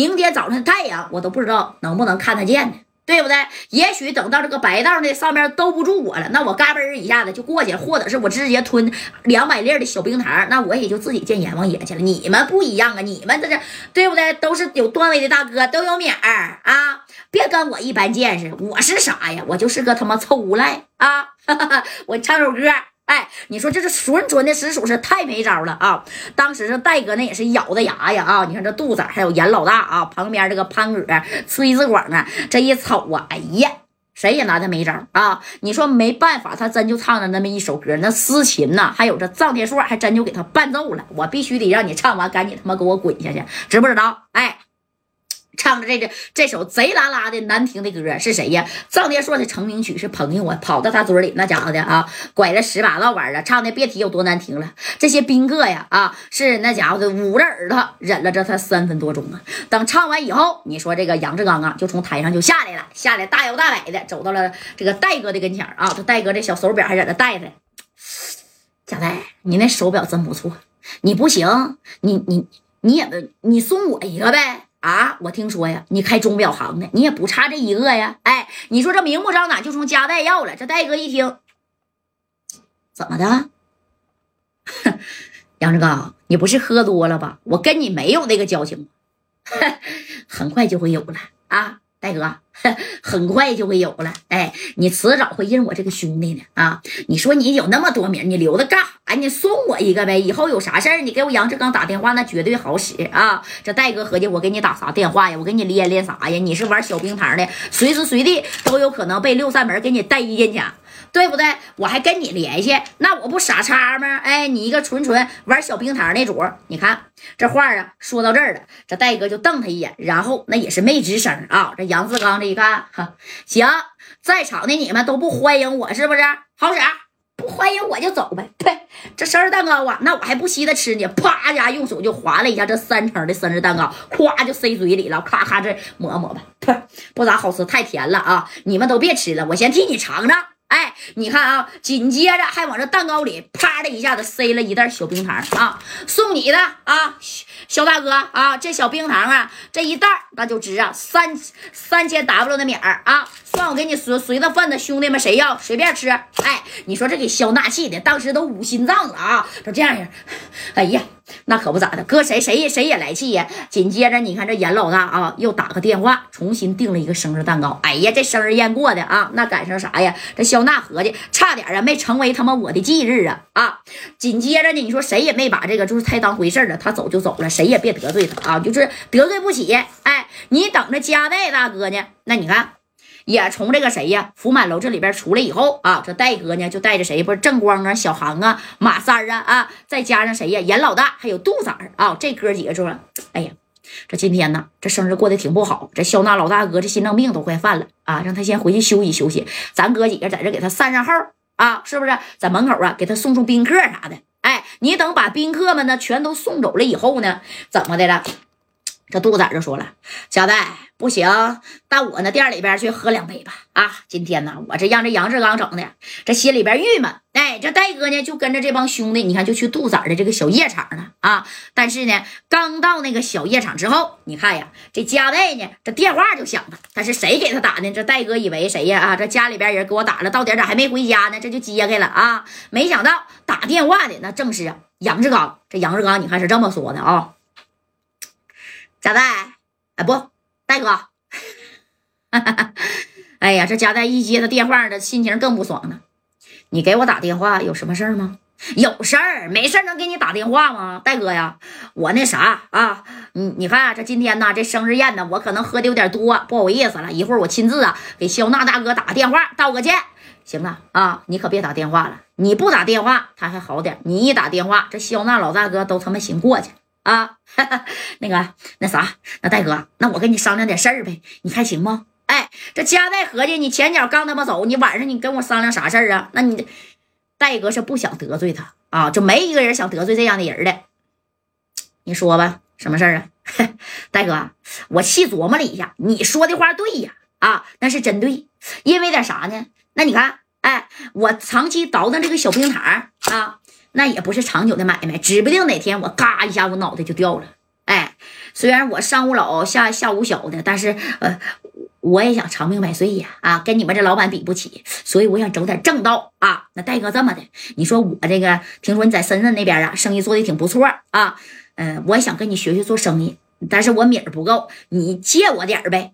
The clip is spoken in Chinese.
明天早上太阳我都不知道能不能看得见呢。对不对？也许等到这个白道呢上面兜不住我了，那我嘎嘣一下子就过去了，或者是我直接吞两百粒的小冰糖，那我也就自己见阎王爷去了。你们不一样啊，你们这是对不对？都是有段位的大哥，都有面儿啊！别跟我一般见识，我是啥呀？我就是个他妈臭无赖啊！我唱首歌。哎，你说这是纯纯的实属是太没招了啊！当时这戴哥那也是咬着牙呀啊！你看这肚子还有严老大啊，旁边这个潘哥、崔子广啊，这一瞅啊，哎呀，谁也拿他没招啊！你说没办法，他真就唱了那么一首歌，那私琴呐，还有这臧天朔还真就给他伴奏了。我必须得让你唱完，赶紧他妈给我滚下去，知不知道？哎。唱着这个这首贼拉拉的难听的歌是谁呀？臧天朔的成名曲是朋友啊，跑到他嘴里那家伙的啊，拐了十八道弯了，唱的别提有多难听了。这些宾客呀啊，是那家伙的捂着耳朵忍了这他三分多钟啊。等唱完以后，你说这个杨志刚啊，就从台上就下来了，下来大摇大摆的走到了这个戴哥的跟前啊，这戴哥这小手表还在那戴着。贾戴，你那手表真不错，你不行，你你你也你送我一个呗。啊，我听说呀，你开钟表行的，你也不差这一个呀。哎，你说这明目张胆就从家带药了，这戴哥一听，怎么的？杨志刚，你不是喝多了吧？我跟你没有那个交情，很快就会有了啊。戴哥，很快就会有了。哎，你迟早会认我这个兄弟的啊！你说你有那么多名，你留着干啥？你送我一个呗，以后有啥事儿，你给我杨志刚打电话，那绝对好使啊！这戴哥合计，我给你打啥电话呀？我给你连连啥呀？你是玩小冰糖的，随时随地都有可能被六扇门给你带进去。对不对？我还跟你联系，那我不傻叉吗？哎，你一个纯纯玩小冰糖那主，你看这话啊，说到这儿了，这戴哥就瞪他一眼，然后那也是没吱声啊。这杨志刚这一看，哈，行，在场的你们都不欢迎我是不是？好使，不欢迎我就走呗。呸，这生日蛋糕啊，那我还不稀得吃呢。啪家用手就划了一下这三层的生日蛋糕，咵就塞嘴里了，咔咔这抹抹吧。呸，不咋好吃，太甜了啊！你们都别吃了，我先替你尝尝。哎，你看啊，紧接着还往这蛋糕里啪的一下子塞了一袋小冰糖啊，送你的啊，肖大哥啊，这小冰糖啊，这一袋那就值啊三三千 W 的米儿啊，算我给你随随的份子，兄弟们谁要随便吃。哎，你说这给肖纳气的，当时都捂心脏了啊，都这样样，哎呀。那可不咋的，搁谁谁谁也来气呀！紧接着，你看这严老大啊，又打个电话，重新订了一个生日蛋糕。哎呀，这生日宴过的啊，那赶上啥呀？这肖娜合计，差点啊没成为他妈我的忌日啊啊！紧接着呢，你说谁也没把这个就是太当回事了，他走就走了，谁也别得罪他啊，就是得罪不起。哎，你等着加代大哥呢，那你看。也从这个谁呀福满楼这里边出来以后啊，这戴哥呢就带着谁不是正光啊、小航啊、马三啊啊，再加上谁呀严老大还有杜三啊，这哥几个说，哎呀，这今天呢这生日过得挺不好，这肖娜老大哥这心脏病都快犯了啊，让他先回去休息休息，咱哥几个在这给他散散号啊，是不是在门口啊给他送送宾客啥的？哎，你等把宾客们呢全都送走了以后呢，怎么的了？这杜仔就说了：“小戴，不行，到我那店里边去喝两杯吧。啊，今天呢，我这让这杨志刚整的，这心里边郁闷。哎，这戴哥呢，就跟着这帮兄弟，你看，就去杜仔的这个小夜场了啊。但是呢，刚到那个小夜场之后，你看呀，这家代呢，这电话就响了。他是谁给他打的？这戴哥以为谁呀？啊，这家里边人给我打了，到点咋还没回家呢？这就揭开了啊。没想到打电话的那正是杨志刚。这杨志刚，你看是这么说的啊。”贾代，哎不，戴哥，哎呀，这贾代一接他电话，的心情更不爽了。你给我打电话有什么事儿吗？有事儿，没事儿能给你打电话吗？戴哥呀，我那啥啊，你你看这今天呢，这生日宴呢，我可能喝的有点多，不好意思了。一会儿我亲自啊给肖娜大哥打个电话，道个歉。行了啊，你可别打电话了。你不打电话他还好点，你一打电话，这肖娜老大哥都他妈寻过去。啊，那个那啥，那戴哥，那我跟你商量点事儿呗，你看行吗？哎，这家代合计，你前脚刚他妈走，你晚上你跟我商量啥事儿啊？那你戴哥是不想得罪他啊，就没一个人想得罪这样的人的。你说吧，什么事儿啊？戴哥，我细琢磨了一下，你说的话对呀，啊，那是真对，因为点啥呢？那你看，哎，我长期倒腾这个小冰糖啊。那也不是长久的买卖，指不定哪天我嘎一下，我脑袋就掉了。哎，虽然我上无老下下无小的，但是呃，我也想长命百岁呀！啊，跟你们这老板比不起，所以我想走点正道啊。那戴哥这么的，你说我这个听说你在深圳那边啊，生意做的挺不错啊，嗯，我也想跟你学学做生意，但是我米儿不够，你借我点儿呗。